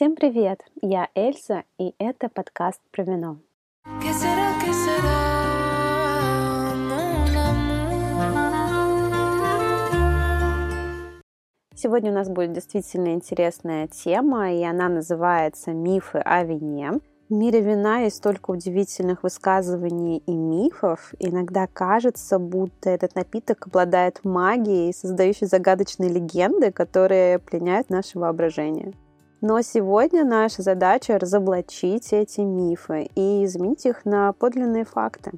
Всем привет! Я Эльза, и это подкаст про вино. Сегодня у нас будет действительно интересная тема, и она называется «Мифы о вине». В мире вина есть столько удивительных высказываний и мифов. Иногда кажется, будто этот напиток обладает магией, создающей загадочные легенды, которые пленяют наше воображение. Но сегодня наша задача разоблачить эти мифы и изменить их на подлинные факты.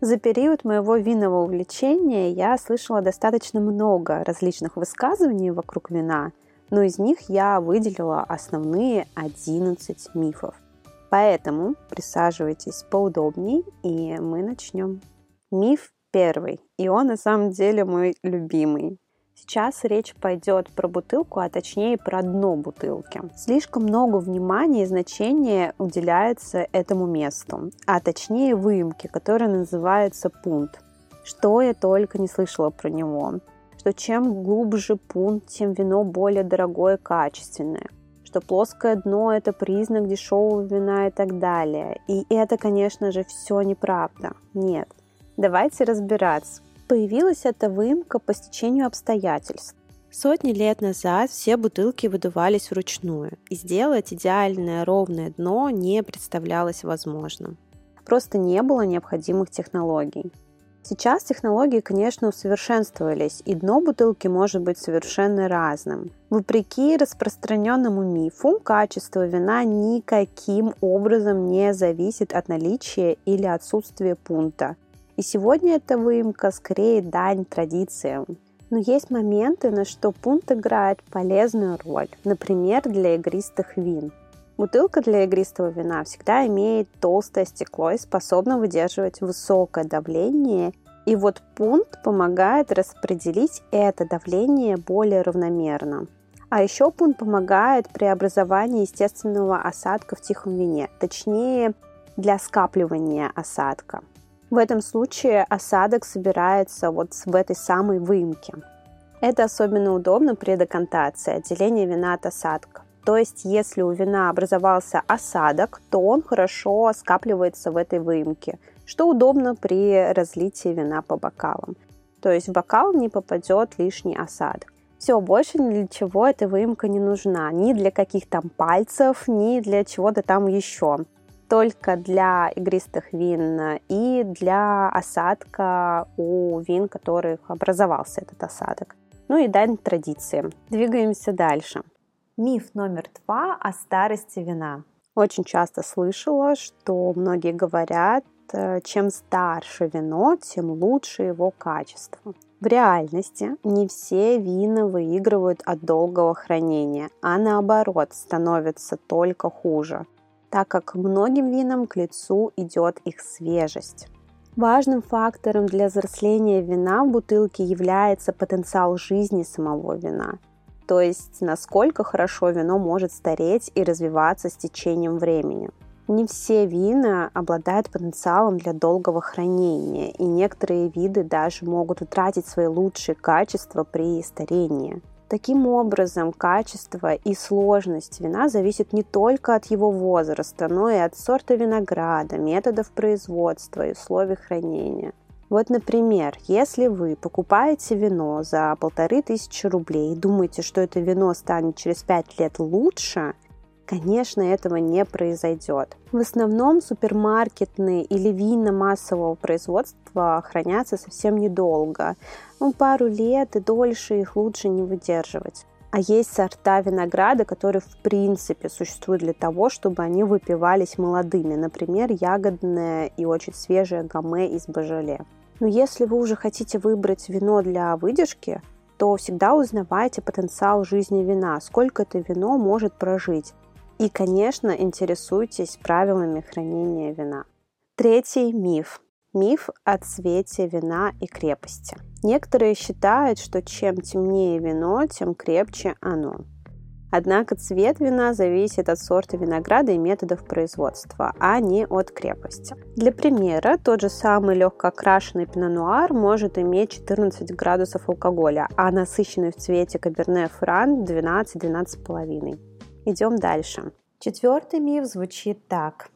За период моего винного увлечения я слышала достаточно много различных высказываний вокруг вина, но из них я выделила основные 11 мифов. Поэтому присаживайтесь поудобней, и мы начнем. Миф первый, и он на самом деле мой любимый. Сейчас речь пойдет про бутылку, а точнее про дно бутылки. Слишком много внимания и значения уделяется этому месту, а точнее выемке, которая называется пункт. Что я только не слышала про него. Что чем глубже пункт, тем вино более дорогое и качественное что плоское дно – это признак дешевого вина и так далее. И это, конечно же, все неправда. Нет. Давайте разбираться. Появилась эта выемка по стечению обстоятельств. Сотни лет назад все бутылки выдувались вручную, и сделать идеальное ровное дно не представлялось возможным. Просто не было необходимых технологий. Сейчас технологии, конечно, усовершенствовались, и дно бутылки может быть совершенно разным. Вопреки распространенному мифу, качество вина никаким образом не зависит от наличия или отсутствия пункта. И сегодня эта выемка скорее дань традициям. Но есть моменты, на что пункт играет полезную роль, например, для игристых вин. Бутылка для игристого вина всегда имеет толстое стекло и способна выдерживать высокое давление. И вот пункт помогает распределить это давление более равномерно. А еще пункт помогает при образовании естественного осадка в тихом вине, точнее для скапливания осадка. В этом случае осадок собирается вот в этой самой выемке. Это особенно удобно при декантации, отделении вина от осадка. То есть, если у вина образовался осадок, то он хорошо скапливается в этой выемке, что удобно при разлитии вина по бокалам. То есть в бокал не попадет лишний осадок. Все, больше ни для чего эта выемка не нужна. Ни для каких там пальцев, ни для чего-то там еще только для игристых вин и для осадка у вин, которых образовался этот осадок. Ну и дань традиции. Двигаемся дальше. Миф номер два о старости вина. Очень часто слышала, что многие говорят, э, чем старше вино, тем лучше его качество. В реальности не все вина выигрывают от долгого хранения, а наоборот становятся только хуже так как многим винам к лицу идет их свежесть. Важным фактором для взросления вина в бутылке является потенциал жизни самого вина, то есть насколько хорошо вино может стареть и развиваться с течением времени. Не все вина обладают потенциалом для долгого хранения, и некоторые виды даже могут утратить свои лучшие качества при старении. Таким образом, качество и сложность вина зависит не только от его возраста, но и от сорта винограда, методов производства и условий хранения. Вот, например, если вы покупаете вино за полторы тысячи рублей и думаете, что это вино станет через пять лет лучше – Конечно, этого не произойдет. В основном супермаркетные или вина массового производства хранятся совсем недолго. Ну, пару лет и дольше их лучше не выдерживать. А есть сорта винограда, которые в принципе существуют для того, чтобы они выпивались молодыми. Например, ягодное и очень свежее гаме из божоле. Но если вы уже хотите выбрать вино для выдержки, то всегда узнавайте потенциал жизни вина, сколько это вино может прожить. И, конечно, интересуйтесь правилами хранения вина. Третий миф. Миф о цвете вина и крепости. Некоторые считают, что чем темнее вино, тем крепче оно. Однако цвет вина зависит от сорта винограда и методов производства, а не от крепости. Для примера, тот же самый легко окрашенный пино-нуар может иметь 14 градусов алкоголя, а насыщенный в цвете каберне фран 12-12,5. Идем дальше. Четвертый миф звучит так.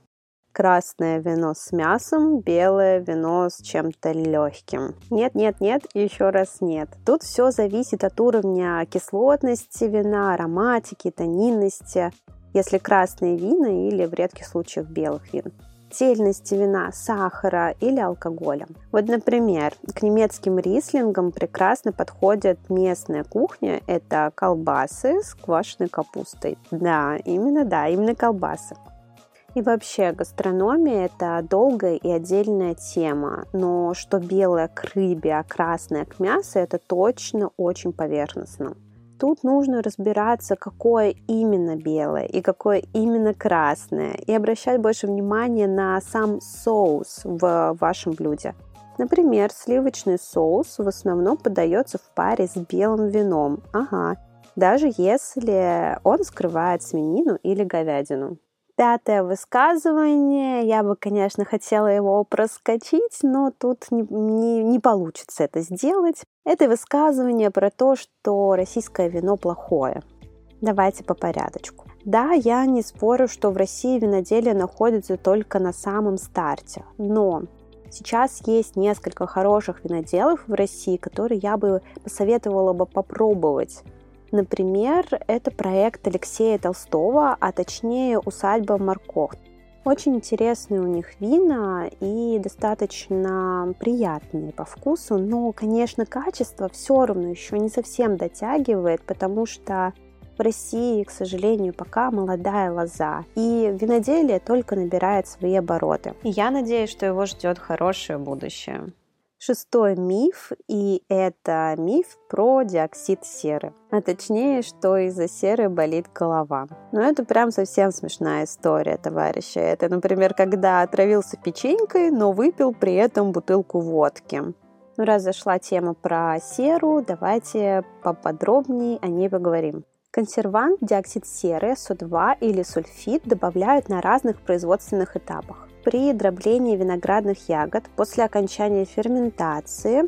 Красное вино с мясом, белое вино с чем-то легким. Нет, нет, нет, еще раз нет. Тут все зависит от уровня кислотности вина, ароматики, тонинности, если красные вина или в редких случаях белых вин тельности вина, сахара или алкоголя. Вот, например, к немецким рислингам прекрасно подходит местная кухня. Это колбасы с квашеной капустой. Да, именно, да, именно колбасы. И вообще, гастрономия – это долгая и отдельная тема, но что белое к рыбе, а красное к мясу – это точно очень поверхностно тут нужно разбираться, какое именно белое и какое именно красное, и обращать больше внимания на сам соус в вашем блюде. Например, сливочный соус в основном подается в паре с белым вином. Ага, даже если он скрывает свинину или говядину. Пятое высказывание. Я бы, конечно, хотела его проскочить, но тут не, не, не получится это сделать. Это высказывание про то, что российское вино плохое. Давайте по порядочку. Да, я не спорю, что в России виноделие находится только на самом старте, но сейчас есть несколько хороших виноделов в России, которые я бы посоветовала бы попробовать Например, это проект Алексея Толстого, а точнее усадьба Марков. Очень интересные у них вина и достаточно приятные по вкусу, но, конечно, качество все равно еще не совсем дотягивает, потому что в России, к сожалению, пока молодая лоза, и виноделие только набирает свои обороты. И я надеюсь, что его ждет хорошее будущее. Шестой миф, и это миф про диоксид серы. А точнее, что из-за серы болит голова. Но это прям совсем смешная история, товарищи. Это, например, когда отравился печенькой, но выпил при этом бутылку водки. Ну, раз зашла тема про серу, давайте поподробнее о ней поговорим. Консервант диоксид серы, СО2 или сульфид добавляют на разных производственных этапах. При дроблении виноградных ягод после окончания ферментации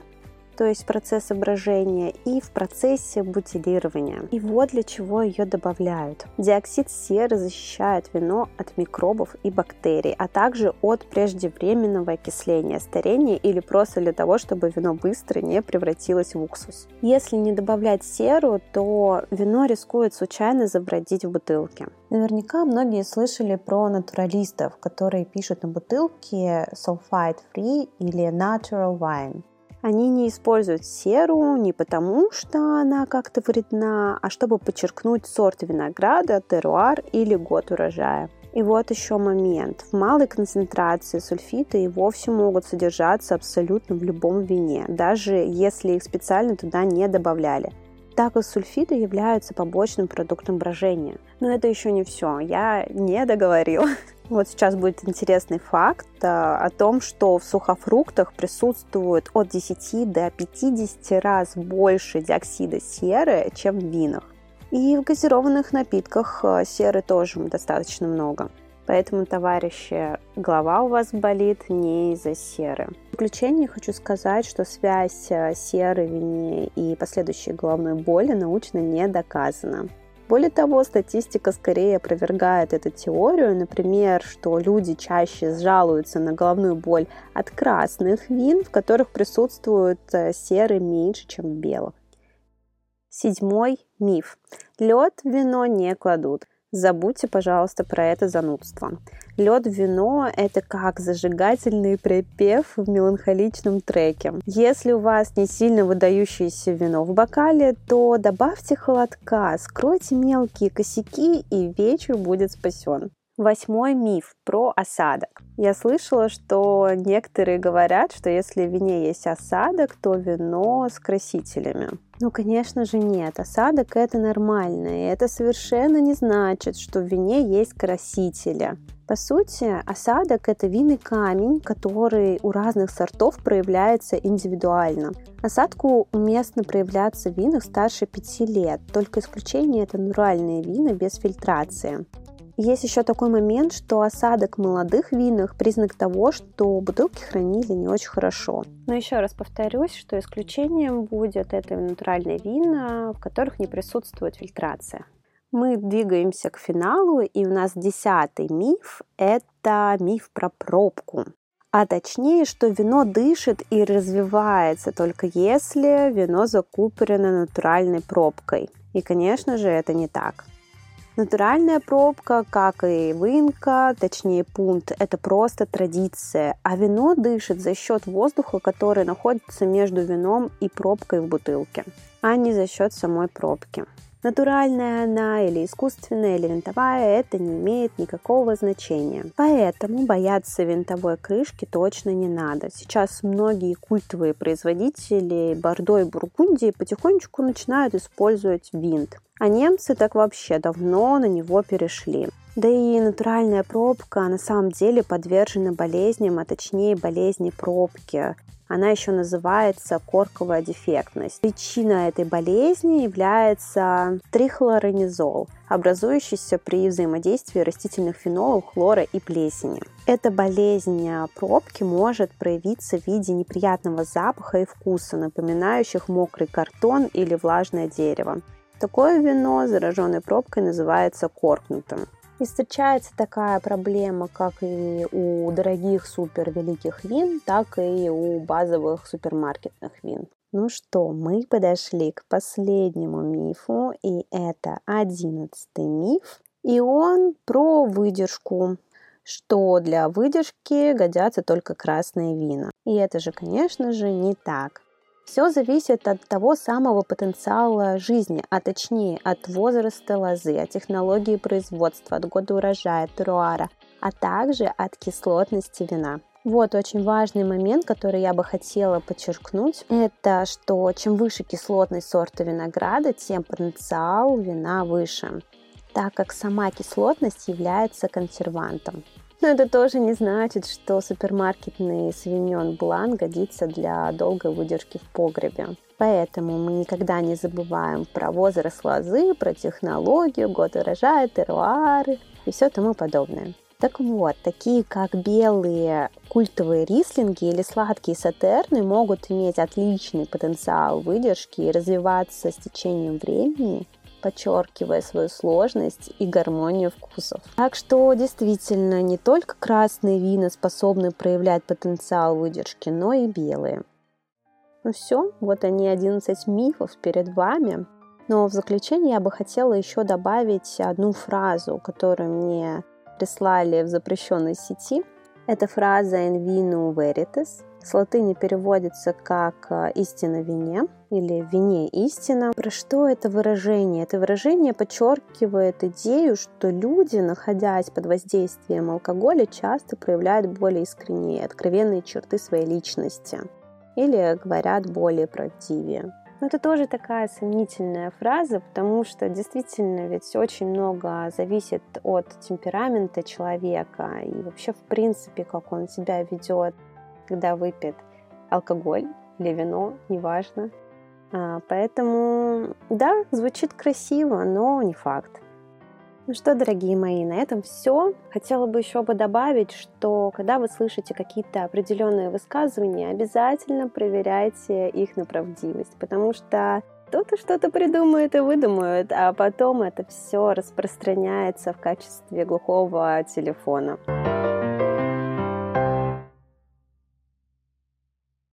то есть процесс брожения, и в процессе бутилирования. И вот для чего ее добавляют. Диоксид серы защищает вино от микробов и бактерий, а также от преждевременного окисления, старения или просто для того, чтобы вино быстро не превратилось в уксус. Если не добавлять серу, то вино рискует случайно забродить в бутылке. Наверняка многие слышали про натуралистов, которые пишут на бутылке sulfite free или natural wine. Они не используют серу не потому, что она как-то вредна, а чтобы подчеркнуть сорт винограда, теруар или год урожая. И вот еще момент. В малой концентрации сульфиты и вовсе могут содержаться абсолютно в любом вине, даже если их специально туда не добавляли так как сульфиды являются побочным продуктом брожения. Но это еще не все, я не договорила. Вот сейчас будет интересный факт э, о том, что в сухофруктах присутствует от 10 до 50 раз больше диоксида серы, чем в винах. И в газированных напитках э, серы тоже достаточно много. Поэтому, товарищи, голова у вас болит не из-за серы. В заключение хочу сказать, что связь э, серы вине и последующей головной боли научно не доказана. Более того, статистика скорее опровергает эту теорию, например, что люди чаще жалуются на головную боль от красных вин, в которых присутствует э, серы меньше, чем в белых. Седьмой миф. Лед в вино не кладут. Забудьте, пожалуйста, про это занудство. Лед вино – это как зажигательный припев в меланхоличном треке. Если у вас не сильно выдающееся вино в бокале, то добавьте холодка, скройте мелкие косяки, и вечер будет спасен. Восьмой миф про осадок. Я слышала, что некоторые говорят, что если в вине есть осадок, то вино с красителями. Ну, конечно же, нет. Осадок это нормально. И это совершенно не значит, что в вине есть красители. По сути, осадок – это винный камень, который у разных сортов проявляется индивидуально. Осадку уместно проявляться в винах старше 5 лет, только исключение – это натуральные вина без фильтрации. Есть еще такой момент, что осадок в молодых винах – признак того, что бутылки хранили не очень хорошо. Но еще раз повторюсь, что исключением будет это натуральные вина, в которых не присутствует фильтрация. Мы двигаемся к финалу, и у нас десятый миф – это миф про пробку. А точнее, что вино дышит и развивается только если вино закупорено натуральной пробкой. И, конечно же, это не так. Натуральная пробка, как и вынка, точнее пункт, это просто традиция, а вино дышит за счет воздуха, который находится между вином и пробкой в бутылке, а не за счет самой пробки. Натуральная она или искусственная, или винтовая, это не имеет никакого значения. Поэтому бояться винтовой крышки точно не надо. Сейчас многие культовые производители Бордо и Бургундии потихонечку начинают использовать винт. А немцы так вообще давно на него перешли. Да и натуральная пробка на самом деле подвержена болезням, а точнее болезни пробки. Она еще называется корковая дефектность. Причина этой болезни является трихлоронизол, образующийся при взаимодействии растительных фенолов, хлора и плесени. Эта болезнь пробки может проявиться в виде неприятного запаха и вкуса, напоминающих мокрый картон или влажное дерево. Такое вино, зараженной пробкой, называется коркнутым. И встречается такая проблема как и у дорогих супер великих вин, так и у базовых супермаркетных вин. Ну что, мы подошли к последнему мифу, и это одиннадцатый миф. И он про выдержку, что для выдержки годятся только красные вина. И это же, конечно же, не так. Все зависит от того самого потенциала жизни, а точнее от возраста лозы, от технологии производства, от года урожая, теруара, а также от кислотности вина. Вот очень важный момент, который я бы хотела подчеркнуть, это что чем выше кислотность сорта винограда, тем потенциал вина выше, так как сама кислотность является консервантом. Но это тоже не значит, что супермаркетный свиньон блан годится для долгой выдержки в погребе. Поэтому мы никогда не забываем про возраст лозы, про технологию, год урожая, теруары и все тому подобное. Так вот, такие как белые культовые рислинги или сладкие сатерны могут иметь отличный потенциал выдержки и развиваться с течением времени подчеркивая свою сложность и гармонию вкусов. Так что действительно не только красные вина способны проявлять потенциал выдержки, но и белые. Ну все, вот они 11 мифов перед вами. Но в заключение я бы хотела еще добавить одну фразу, которую мне прислали в запрещенной сети. Это фраза «in vino veritas», с латыни переводится как э, «истина вине» или «в вине истина». Про что это выражение? Это выражение подчеркивает идею, что люди, находясь под воздействием алкоголя, часто проявляют более искренние откровенные черты своей личности или говорят более правдивее. Но это тоже такая сомнительная фраза, потому что действительно ведь очень много зависит от темперамента человека и вообще в принципе, как он себя ведет когда выпьет алкоголь или вино, неважно. А, поэтому, да, звучит красиво, но не факт. Ну что, дорогие мои, на этом все. Хотела бы еще бы добавить, что когда вы слышите какие-то определенные высказывания, обязательно проверяйте их на правдивость, потому что кто-то что-то придумает и выдумает, а потом это все распространяется в качестве глухого телефона.